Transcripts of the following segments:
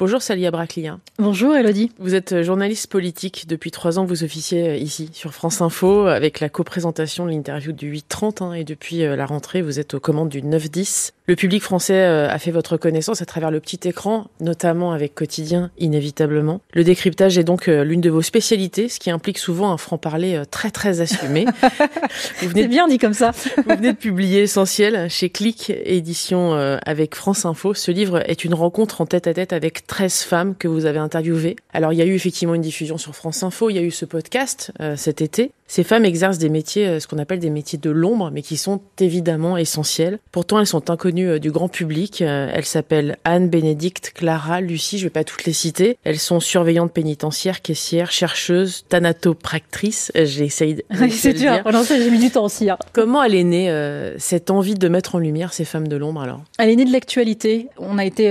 Bonjour Salia Braclia. Bonjour Elodie. Vous êtes journaliste politique. Depuis trois ans, vous officiez ici sur France Info avec la coprésentation de l'interview du 8-30 hein, et depuis euh, la rentrée, vous êtes aux commandes du 9-10. Le public français euh, a fait votre connaissance à travers le petit écran, notamment avec Quotidien, inévitablement. Le décryptage est donc euh, l'une de vos spécialités, ce qui implique souvent un franc-parler très très assumé. vous venez de, bien dit comme ça. vous venez de publier Essentiel chez Click Édition avec France Info. Ce livre est une rencontre en tête à tête avec 13 femmes que vous avez interviewées. Alors il y a eu effectivement une diffusion sur France Info, il y a eu ce podcast euh, cet été. Ces femmes exercent des métiers, euh, ce qu'on appelle des métiers de l'ombre, mais qui sont évidemment essentiels. Pourtant, elles sont inconnues euh, du grand public. elles s'appellent Anne, Bénédicte, Clara, Lucie, je vais pas toutes les citer. Elles sont surveillantes pénitentiaires, caissières, chercheuses, thanatopractrices. J'essaye de c'est dur. Pendant ça, j'ai mis du temps aussi. Hein. Comment elle est née, cette envie de mettre en lumière ces femmes de l'ombre alors? Elle est née de l'actualité. On a été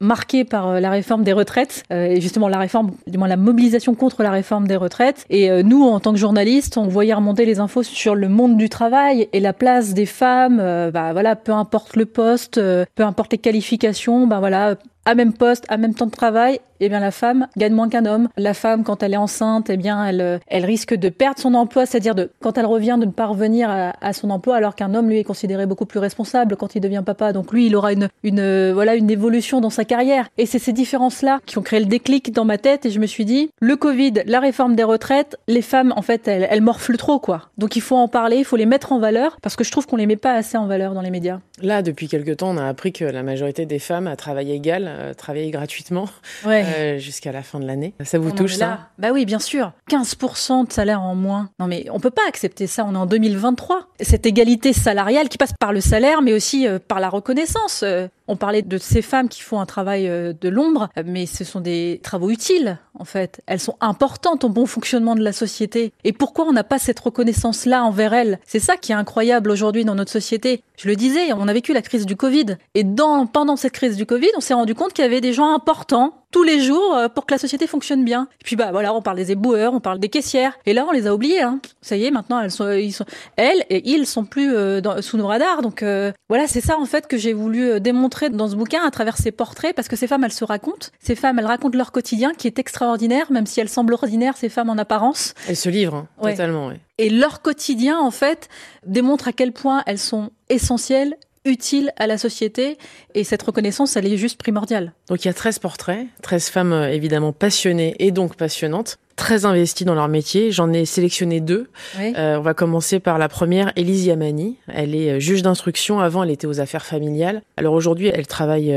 marqué par la réforme des retraites, euh, et justement la réforme, du moins la mobilisation contre la réforme des retraites. Et euh, nous, en tant que journalistes, on voyait remonter les infos sur le monde du travail et la place des femmes. Euh, bah voilà, peu importe le poste, peu importe les qualifications, bah voilà, à même poste, à même temps de travail, eh bien la femme gagne moins qu'un homme. La femme, quand elle est enceinte, eh bien elle, elle risque de perdre son emploi, c'est-à-dire de quand elle revient de ne pas revenir à, son emploi, alors qu'un homme lui est considéré beaucoup plus responsable quand il devient papa. Donc lui, il aura une, une voilà une évolution dans sa carrière. Et c'est ces différences-là qui ont créé le déclic dans ma tête. Et je me suis dit, le Covid, la réforme des retraites, les femmes en fait elles, elles morflent trop quoi. Donc il faut en parler, il faut les mettre en valeur parce que je trouve qu'on les met pas assez en valeur dans les médias. Là, depuis quelque temps, on a appris que la majorité des femmes à travail égal euh, travaillaient gratuitement euh, jusqu'à la fin de l'année. Ça vous touche ça Bah oui, bien sûr. 15% de salaire en moins. Non mais on peut pas accepter ça. On est en 2023. Cette égalité salariale qui passe par le salaire, mais aussi euh, par la reconnaissance. On parlait de ces femmes qui font un travail euh, de l'ombre, mais ce sont des travaux utiles, en fait. Elles sont importantes au bon fonctionnement de la société. Et pourquoi on n'a pas cette reconnaissance-là envers elles? C'est ça qui est incroyable aujourd'hui dans notre société. Je le disais, on a vécu la crise du Covid. Et pendant cette crise du Covid, on s'est rendu compte qu'il y avait des gens importants tous les jours euh, pour que la société fonctionne bien. Et puis bah voilà, on parle des éboueurs, on parle des caissières, et là on les a oubliés. Hein. Ça y est, maintenant elles sont, ils sont, elles et ils sont plus euh, dans, sous nos radars. Donc euh, voilà, c'est ça en fait que j'ai voulu démontrer dans ce bouquin à travers ces portraits, parce que ces femmes elles se racontent. Ces femmes elles racontent leur quotidien qui est extraordinaire, même si elles semblent ordinaires ces femmes en apparence. Elles se livrent hein, totalement. Ouais. Et leur quotidien en fait démontre à quel point elles sont essentielles utile à la société et cette reconnaissance, elle est juste primordiale. Donc il y a 13 portraits, 13 femmes euh, évidemment passionnées et donc passionnantes, très investies dans leur métier. J'en ai sélectionné deux. Euh, on va commencer par la première, Élise Yamani. Elle est euh, juge d'instruction. Avant, elle était aux affaires familiales. Alors aujourd'hui, elle travaille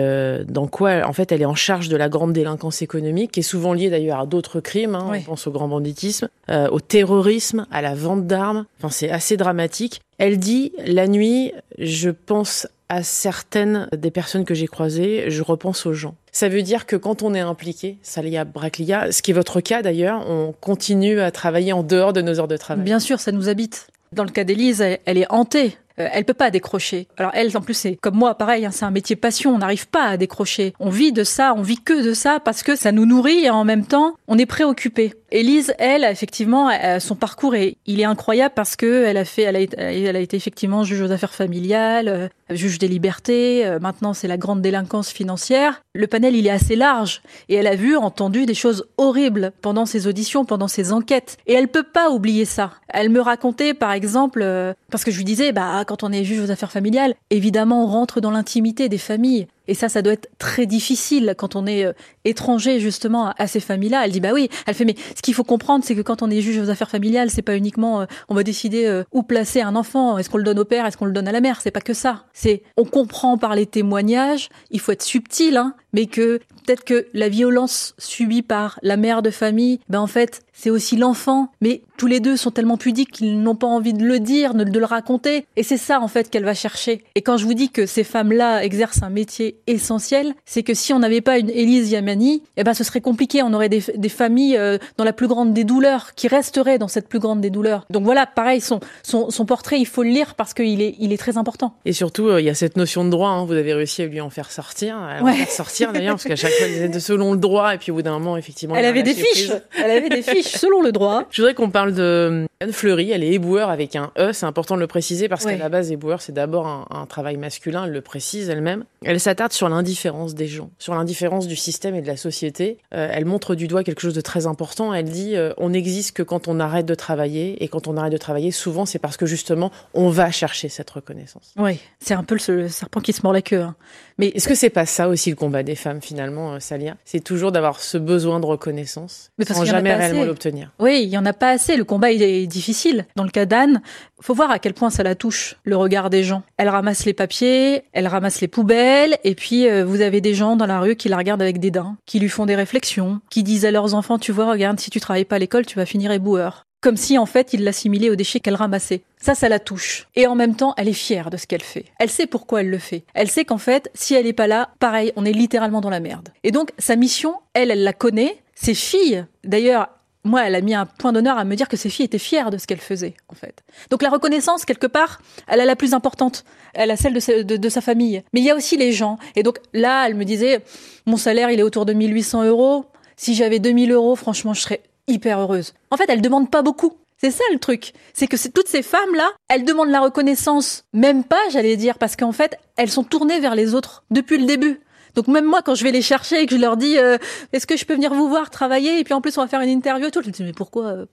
dans quoi? En fait, elle est en charge de la grande délinquance économique, qui est souvent liée d'ailleurs à d'autres crimes. Hein. On pense au grand banditisme, au terrorisme, à la vente d'armes. Enfin, c'est assez dramatique. Elle dit la nuit, je pense à certaines des personnes que j'ai croisées, je repense aux gens. Ça veut dire que quand on est impliqué, Salia Braclia, ce qui est votre cas d'ailleurs, on continue à travailler en dehors de nos heures de travail. Bien sûr, ça nous habite. Dans le cas d'Élise, elle est hantée euh, elle peut pas décrocher. Alors elle, en plus, c'est comme moi, pareil, hein, c'est un métier passion. On n'arrive pas à décrocher. On vit de ça, on vit que de ça parce que ça nous nourrit et en même temps, on est préoccupé. Élise, elle, effectivement, son parcours est, il est incroyable parce que elle a fait, elle a, elle a été effectivement juge aux affaires familiales, euh, juge des libertés. Euh, maintenant, c'est la grande délinquance financière. Le panel, il est assez large et elle a vu, entendu des choses horribles pendant ses auditions, pendant ses enquêtes. Et elle peut pas oublier ça. Elle me racontait, par exemple, parce que je lui disais, bah quand on est juge aux affaires familiales, évidemment, on rentre dans l'intimité des familles. Et ça, ça doit être très difficile quand on est euh, étranger justement à ces familles-là. Elle dit bah oui. Elle fait mais ce qu'il faut comprendre, c'est que quand on est juge aux affaires familiales, c'est pas uniquement euh, on va décider euh, où placer un enfant. Est-ce qu'on le donne au père, est-ce qu'on le donne à la mère? C'est pas que ça. C'est on comprend par les témoignages. Il faut être subtil, hein, mais que peut-être que la violence subie par la mère de famille, ben en fait c'est aussi l'enfant. Mais tous les deux sont tellement pudiques qu'ils n'ont pas envie de le dire, de le raconter. Et c'est ça en fait qu'elle va chercher. Et quand je vous dis que ces femmes-là exercent un métier essentiel, c'est que si on n'avait pas une Élise Yamani, eh ben ce serait compliqué. On aurait des, familles euh, dans la plus grande des douleurs, qui resteraient dans cette plus grande des douleurs. Donc voilà, pareil, son, son, portrait, il faut le lire parce qu'il est, il est très important. Et surtout, euh, il y a cette notion de droit. Hein. vous avez réussi à lui en faire sortir, à faire sortir d'ailleurs, parce qu'à chaque fois, elle disait selon le droit, et puis au bout d'un moment, effectivement, elle avait des fiches. Elle avait des fiches selon le droit. Je voudrais qu'on parle de Anne Fleury, elle est éboueur avec un E, c'est important de le préciser parce qu'à la base, éboueur, c'est d'abord un, travail masculin, elle le précise elle-même. Elle sur l'indifférence des gens, sur l'indifférence du système et de la société. Euh, elle montre du doigt quelque chose de très important. Elle dit euh, on n'existe que quand on arrête de travailler et quand on arrête de travailler, souvent c'est parce que justement on va chercher cette reconnaissance. Oui, c'est un peu le, serpent qui se mord la queue. Hein. Mais est-ce que c'est pas ça aussi le combat des femmes finalement, euh, Salia? C'est toujours d'avoir ce besoin de reconnaissance Mais sans jamais réellement l'obtenir. Oui, il y en a pas assez. Le combat il est difficile. Dans le cas d'Anne, faut voir à quel point ça la touche, le regard des gens. Elle ramasse les papiers, elle ramasse les poubelles, et puis euh, vous avez des gens dans la rue qui la regardent avec dédain, qui lui font des réflexions, qui disent à leurs enfants, tu vois, regarde, si tu travailles pas à l'école, tu vas finir éboueur. Comme si en fait ils l'assimilaient aux déchets qu'elle ramassait. Ça, ça la touche. Et en même temps, elle est fière de ce qu'elle fait. Elle sait pourquoi elle le fait. Elle sait qu'en fait, si elle n'est pas là, pareil, on est littéralement dans la merde. Et donc, sa mission, elle, elle la connaît. Ses filles, d'ailleurs, moi, elle a mis un point d'honneur à me dire que ses filles étaient fières de ce qu'elle faisait, en fait. Donc la reconnaissance, quelque part, elle a la plus importante. Elle a celle de sa, de, sa famille. Mais il y a aussi les gens. Et donc là, elle me disait, mon salaire, il est autour de 1800 euros. Si j'avais 2000 euros, franchement, je serais hyper heureuse. En fait, elle demande pas beaucoup. C'est ça le truc. C'est que toutes ces femmes-là, elles demandent la reconnaissance. Même pas, j'allais dire, parce qu'en fait, elles sont tournées vers les autres depuis le début. Donc même moi, quand je vais les chercher et que je leur dis, euh, est-ce que je peux venir vous voir travailler Et puis en plus, on va faire une interview tout. Je dis, mais pourquoi euh,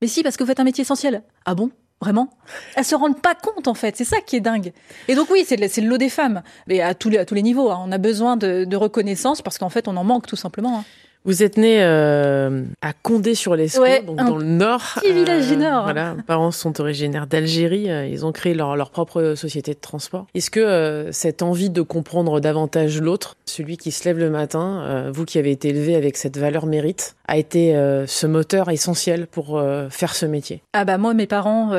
Mais si, parce que vous faites un métier essentiel. Ah bon? Vraiment? Elles se rendent pas compte en fait, c'est ça qui est dingue. Et donc oui, c'est le, lot des femmes, mais à tous les, à tous les niveaux. Hein. On a besoin de, reconnaissance parce qu'en fait, on en manque tout simplement. Hein. Vous êtes né euh, à Condé-sur-l'Escaut, donc dans le nord. Petit village du nord. Voilà, mes parents sont originaires d'Algérie. Euh, ils ont créé leur, leur propre société de transport. Est-ce que euh, cette envie de comprendre davantage l'autre, celui qui se lève le matin, vous qui avez été élevé avec cette valeur mérite, a été ce moteur essentiel pour faire ce métier? Ah bah moi, mes parents,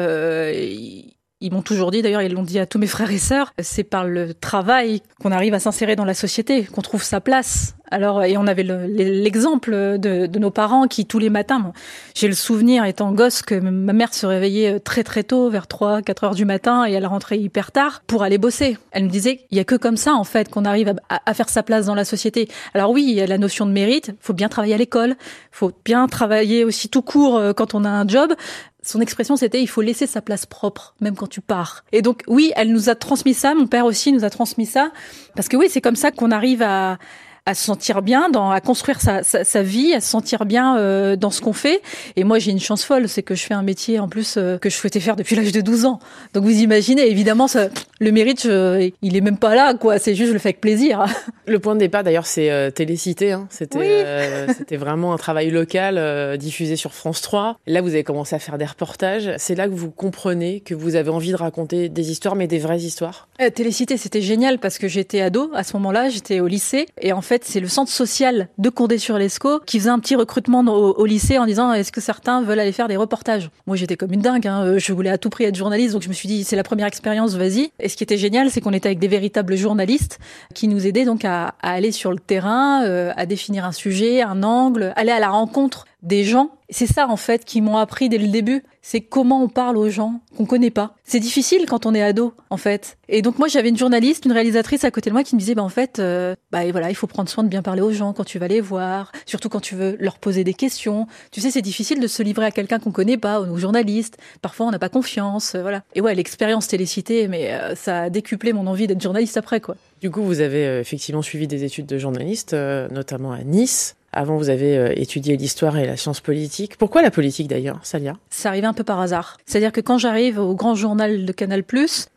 ils m'ont toujours dit, d'ailleurs ils l'ont dit à tous mes frères et sœurs, c'est par le travail qu'on arrive à s'insérer dans la société, qu'on trouve sa place. Alors, et on avait l'exemple de, nos parents qui, tous les matins, j'ai le souvenir, étant gosse, que ma mère se réveillait très très tôt, vers 3, 4 heures du matin, et elle rentrait hyper tard pour aller bosser. Elle me disait, il y a que comme ça, en fait, qu'on arrive à, à, faire sa place dans la société. Alors oui, il y a la notion de mérite, faut bien travailler à l'école, faut bien travailler aussi tout court euh, quand on a un job, son expression, c'était il faut laisser sa place propre, même quand tu pars. Et donc, oui, elle nous a transmis ça. Mon père aussi nous a transmis ça. Parce que oui, c'est comme ça qu'on arrive à, à se sentir bien, dans, à construire sa, sa, vie, à se sentir bien euh, dans ce qu'on fait. Et moi, j'ai une chance folle, c'est que je fais un métier en plus euh, que je souhaitais faire depuis l'âge de 12 ans. Donc vous imaginez, évidemment, ça, le mérite, il est même pas là, quoi. C'est juste je le fais avec plaisir. Le point de départ, d'ailleurs, c'est euh, Télécité. Hein. C'était c'était vraiment un travail local diffusé sur France 3. Là, vous avez commencé à faire des reportages. C'est là que vous comprenez que vous avez envie de raconter des histoires, mais des vraies histoires? Télécité, c'était génial parce que j'étais ado à ce moment-là, j'étais au lycée et en fait c'est le centre social de Condé-sur-Lescaut qui faisait un petit recrutement au, lycée en disant est-ce que certains veulent aller faire des reportages? Moi, j'étais comme une dingue. Hein. Je voulais à tout prix être journaliste, donc je me suis dit c'est la première expérience, vas-y. Et ce qui était génial, c'est qu'on était avec des véritables journalistes qui nous aidaient donc à, aller sur le terrain, euh, à définir un sujet, un angle, aller à la rencontre des gens. C'est ça en fait qui m'ont appris dès le début, c'est comment on parle aux gens qu'on connaît pas. C'est difficile quand on est ado en fait. Et donc moi j'avais une journaliste, une réalisatrice à côté de moi qui me disait bah en fait euh, bah voilà, il faut prendre soin de bien parler aux gens quand tu vas les voir, surtout quand tu veux leur poser des questions. Tu sais c'est difficile de se livrer à quelqu'un qu'on connaît pas, aux journalistes. Parfois on n'a pas confiance, euh, voilà. Et ouais, l'expérience télécité mais euh, ça a décuplé mon envie d'être journaliste après quoi. Du coup, vous avez effectivement suivi des études de journaliste, notamment à Nice. Avant, vous avez euh, étudié l'histoire et la science politique. Pourquoi la politique d'ailleurs, Salia? Ça arrivait un peu par hasard. C'est-à-dire que quand j'arrive au grand journal de Canal+,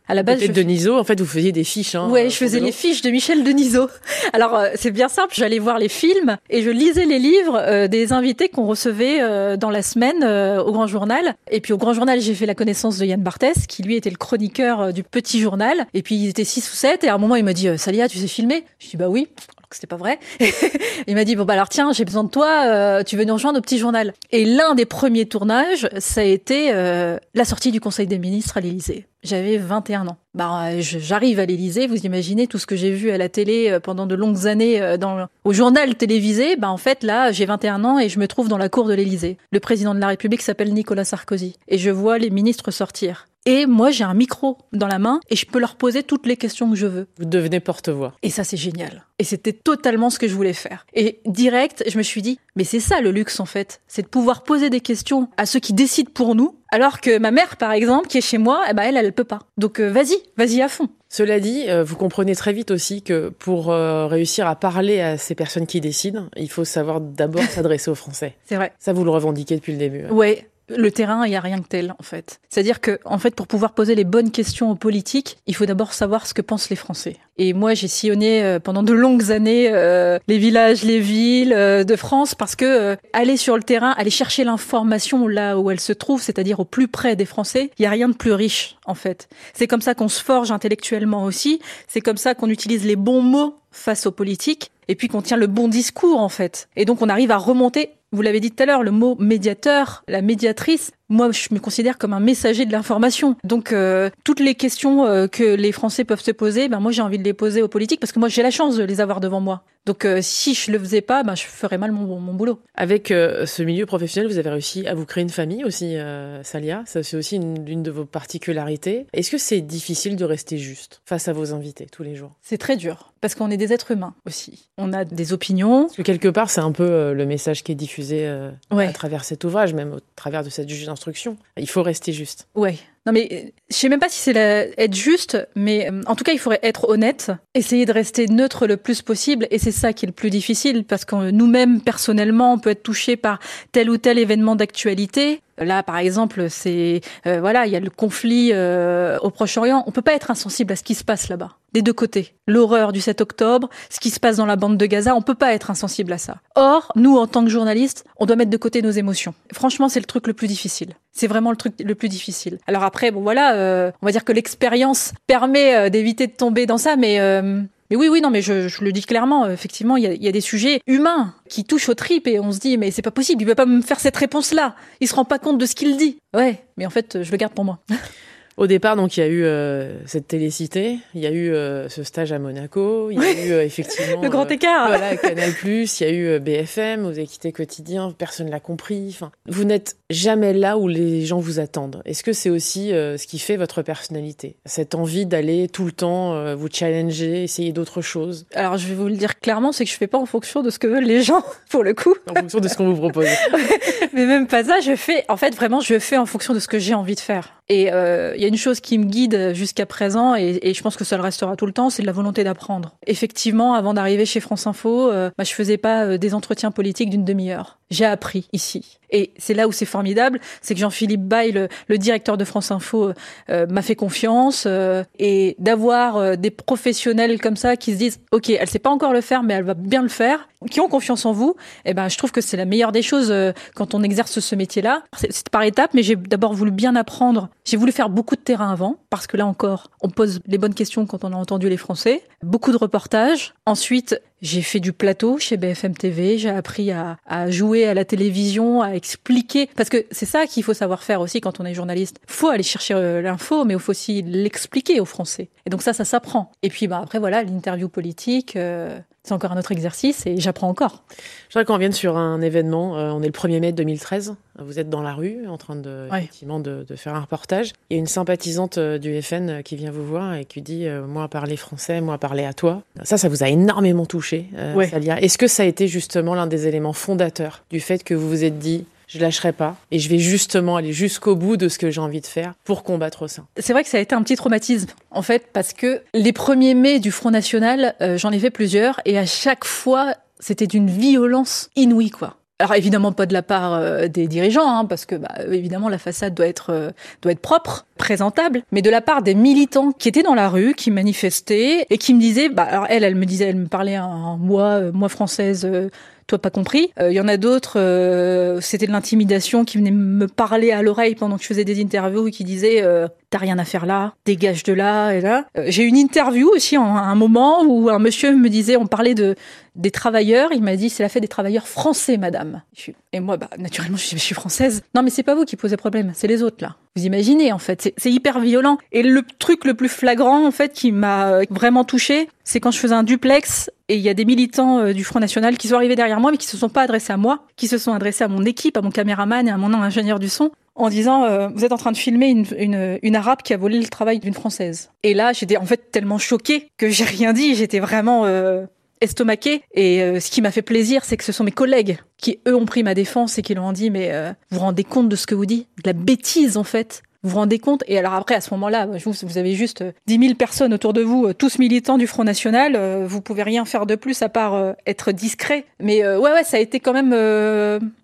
à la base, je... Denisot, en fait, vous faisiez des fiches. Hein, ouais, je faisais les fiches de Michel Denisot. Alors, euh, c'est bien simple. J'allais voir les films et je lisais les livres euh, des invités qu'on recevait dans la semaine au Grand Journal. Et puis au Grand Journal, j'ai fait la connaissance de Yann Barthès, qui lui était le chroniqueur du Petit Journal. Et puis ils étaient six ou sept. Et à un moment, il m'a dit "Salia, tu sais filmer? Je dis "Bah oui." C'était pas vrai. il m'a dit bon bah alors tiens j'ai besoin de toi, euh, tu veux nous rejoindre au petit journal. Et l'un des premiers tournages, ça a été euh, la sortie du Conseil des ministres à l'Élysée. J'avais 21 ans. Bah, j'arrive à l'Élysée, vous imaginez tout ce que j'ai vu à la télé euh, pendant de longues années au journal télévisé. Bah en fait là, j'ai 21 ans et je me trouve dans la cour de l'Élysée. Le président de la République s'appelle Nicolas Sarkozy et je vois les ministres sortir. Et moi j'ai un micro dans la main et je peux leur poser toutes les questions que je veux. Vous devenez porte-voix. Et ça c'est génial. Et c'était totalement ce que je voulais faire. Et direct, je me suis dit, mais c'est ça le luxe en fait, c'est de pouvoir poser des questions à ceux qui décident pour nous, alors que ma mère par exemple, qui est chez moi, eh ben elle, elle peut pas. Donc euh, vas-y, vas-y à fond. Cela dit, euh, vous comprenez très vite aussi que pour euh, réussir à parler à ces personnes qui décident, il faut savoir d'abord s'adresser aux Français. C'est vrai. Ça, vous le revendiquez depuis le début. Ouais, le terrain, il n'y a rien que tel, en fait. C'est-à-dire que, en fait, pour pouvoir poser les bonnes questions aux politiques, il faut d'abord savoir ce que pensent les Français. Et moi, j'ai sillonné euh, pendant de longues années euh, les villages, les villes euh, de France, parce que aller sur le terrain, aller chercher l'information là où elle se trouve, c'est-à-dire au plus près des Français, il n'y a rien de plus riche, en fait. C'est comme ça qu'on se forge intellectuellement aussi. C'est comme ça qu'on utilise les bons mots face aux politiques et puis qu'on tient le bon discours en fait. Et donc on arrive à remonter vous l'avez dit tout à l'heure, le mot médiateur, la médiatrice, moi je me considère comme un messager de l'information. Donc euh, toutes les questions euh, que les Français peuvent se poser, ben moi j'ai envie de les poser aux politiques parce que moi j'ai la chance de les avoir devant moi. Donc euh, si je le faisais pas, ben je ferais mal mon, mon boulot. Avec ce milieu professionnel, vous avez réussi à vous créer une famille aussi, Salia. Ça c'est aussi une, une de vos particularités. Est-ce que c'est difficile de rester juste face à vos invités tous les jours? C'est très dur parce qu'on est des êtres humains aussi. On a des opinions. Parce que quelque part c'est un peu le message qui est diffusé à travers cet ouvrage, même au travers de cette juge Il faut rester juste. Ouais. Non mais je sais même pas si c'est être juste, mais euh, en tout cas il faudrait être honnête, essayer de rester neutre le plus possible, et c'est ça qui est le plus difficile parce que nous-mêmes personnellement on peut être touché par tel ou tel événement d'actualité. Là, par exemple, c'est euh, voilà, il y a le conflit euh, au Proche-Orient. On peut pas être insensible à ce qui se passe là-bas, des deux côtés. L'horreur du 7 octobre, ce qui se passe dans la bande de Gaza, on peut pas être insensible à ça. Or, nous, en tant que journalistes, on doit mettre de côté nos émotions. Franchement, c'est le truc le plus difficile. C'est vraiment le truc le plus difficile. Alors après, voilà, euh, on va dire que l'expérience permet euh, d'éviter de tomber dans ça, mais euh, oui, oui, non, mais je, le dis clairement. Effectivement, il y, a, des sujets humains qui touchent aux tripes et on se dit mais c'est pas possible, il peut pas me faire cette réponse-là. Il se rend pas compte de ce qu'il dit. Ouais, mais en fait, je le garde pour moi. Au départ, donc, il y a eu euh, cette télécité, il y a eu euh, ce stage à Monaco, il y a eu euh, effectivement le grand écart. voilà, Canal+, il y a eu BFM, vous avez quitté quotidien, personne l'a compris. Enfin, vous n'êtes jamais là où les gens vous attendent. Est-ce que c'est aussi ce qui fait votre personnalité, cette envie d'aller tout le temps vous challenger, essayer d'autres choses? Alors, je vais vous le dire clairement, c'est que je fais pas en fonction de ce que veulent les gens, pour le coup. En fonction de ce qu'on vous propose. Mais même pas ça, je fais. En fait, vraiment, je fais en fonction de ce que j'ai envie de faire. Et il y a une chose qui me guide jusqu'à présent, et, je pense que ça le restera tout le temps, c'est la volonté d'apprendre. Effectivement, avant d'arriver chez France Info, euh, bah, je faisais pas euh, des entretiens politiques d'une demi-heure. J'ai appris ici. Et c'est là où c'est formidable, c'est que Jean-Philippe Baye, le, le, directeur de France Info, euh, m'a fait confiance euh, et d'avoir euh, des professionnels comme ça qui se disent, ok, elle sait pas encore le faire, mais elle va bien le faire, qui ont confiance en vous. Eh ben, je trouve que c'est la meilleure des choses euh, quand on exerce ce métier-là. C'est par étapes, mais j'ai d'abord voulu bien apprendre. J'ai voulu faire beaucoup de terrain avant, parce que là encore, on pose les bonnes questions quand on a entendu les Français. Beaucoup de reportages. Ensuite, j'ai fait du plateau chez BFM TV, j'ai appris à, à, jouer à la télévision, à expliquer, parce que c'est ça qu'il faut savoir faire aussi quand on est journaliste. faut aller chercher euh, l'info, mais il faut aussi l'expliquer aux Français. Et donc ça, ça s'apprend. Et puis bah, après, voilà, l'interview politique, euh, c'est encore un autre exercice et j'apprends encore. Je voudrais qu'on revienne sur un événement. Euh, on est le 1er mai 2013. Vous êtes dans la rue en train de, ouais. effectivement, de, de, faire un reportage. Il y a une sympathisante euh, du FN euh, qui vient vous voir et qui dit euh, Moi, parler français, moi, parler à toi. Ça, ça vous a énormément touché, euh, ouais. Est-ce que ça a été justement l'un des éléments fondateurs du fait que vous vous êtes dit je lâcherai pas et je vais justement aller jusqu'au bout de ce que j'ai envie de faire pour combattre ça. C'est vrai que ça a été un petit traumatisme en fait parce que les premiers mai du Front National, euh, j'en ai fait plusieurs et à chaque fois c'était d'une violence inouïe quoi. Alors évidemment pas de la part euh, des dirigeants, hein, parce que bah, évidemment la façade doit être euh, propre, présentable, mais de la part des militants qui étaient dans la rue, qui manifestaient et qui me disaient, bah alors elle, elle me disait, elle me parlait en moi, euh, moi française. Toi pas compris. Il euh, y en a d'autres, euh, c'était de l'intimidation qui venait me parler à l'oreille pendant que je faisais des interviews et qui disaient euh, t'as rien à faire là, dégage de là et là. J'ai une interview aussi en un moment où un monsieur me disait, on parlait de des travailleurs, il m'a dit c'est la fête des travailleurs français, madame. Et moi, bah, naturellement, je suis française. Non, mais c'est pas vous qui posez problème, c'est les autres là. Vous imaginez en fait, c'est hyper violent. Et le truc le plus flagrant en fait qui m'a vraiment touché, c'est quand je faisais un duplex Et il y a des militants euh, du Front National qui sont arrivés derrière moi, mais qui se sont pas adressés à moi, qui se sont adressés à mon équipe, à mon caméraman et à mon ingénieur du son, en disant euh, vous êtes en train de filmer une, une, arabe qui a volé le travail d'une française. Et là, j'étais en fait tellement choquée que j'ai rien dit. J'étais vraiment euh, estomaquée. Et euh, ce qui m'a fait plaisir, c'est que ce sont mes collègues qui eux ont pris ma défense et qui leur ont dit mais vous vous rendez compte de ce que vous dites, de la bêtise en fait. Vous vous rendez compte Et alors après, à ce moment-là, vous, avez juste 10 000 personnes autour de vous, tous militants du Front National. Vous pouvez rien faire de plus à part être discret. Mais ouais, ouais, ça a été quand même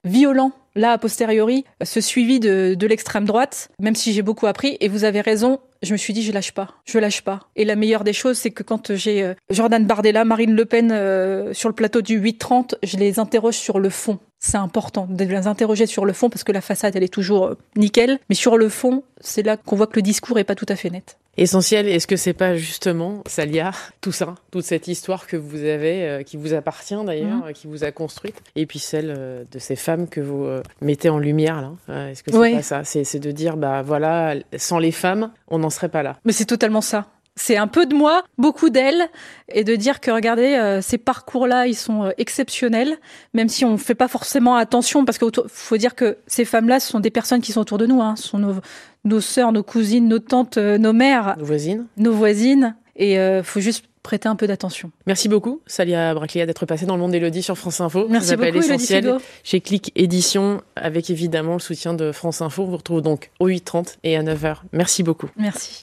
violent là, a posteriori, ce suivi de, de l'extrême droite, même si j'ai beaucoup appris, et vous avez raison, je me suis dit, je lâche pas, je lâche pas. Et la meilleure des choses, c'est que quand j'ai euh, Jordan Bardella, Marine Le Pen euh, sur le plateau du 8-30, je les interroge sur le fond. C'est important de les interroger sur le fond parce que la façade, elle est toujours euh, nickel. Mais sur le fond, c'est là qu'on voit que le discours est pas tout à fait net essentiel. Est-ce que c'est pas justement, Salia, tout ça, toute cette histoire que vous avez, euh, qui vous appartient d'ailleurs, mhm. qui vous a construite, et puis celle euh, de ces femmes que vous euh, mettez en lumière là Est-ce que c'est pas ça? C'est de dire, bah voilà, sans les femmes, on n'en serait pas là. Mais c'est totalement ça c'est un peu de moi, beaucoup d'elle, et de dire que regardez, euh, ces parcours-là, ils sont euh, exceptionnels, même si on ne fait pas forcément attention, parce qu'il faut dire que ces femmes-là, ce sont des personnes qui sont autour de nous, hein, ce sont nos, nos sœurs, nos cousines, nos tantes, euh, nos mères, nos voisines, nos voisines, et il faut juste prêter un peu d'attention. Merci beaucoup, Salia Braclia, d'être passée dans le monde d'Elodie sur France Info. Merci beaucoup, essentiel chez Click Édition, avec évidemment le soutien de France Info. On vous retrouve donc au 8h30 et à 9h. Merci beaucoup. Merci.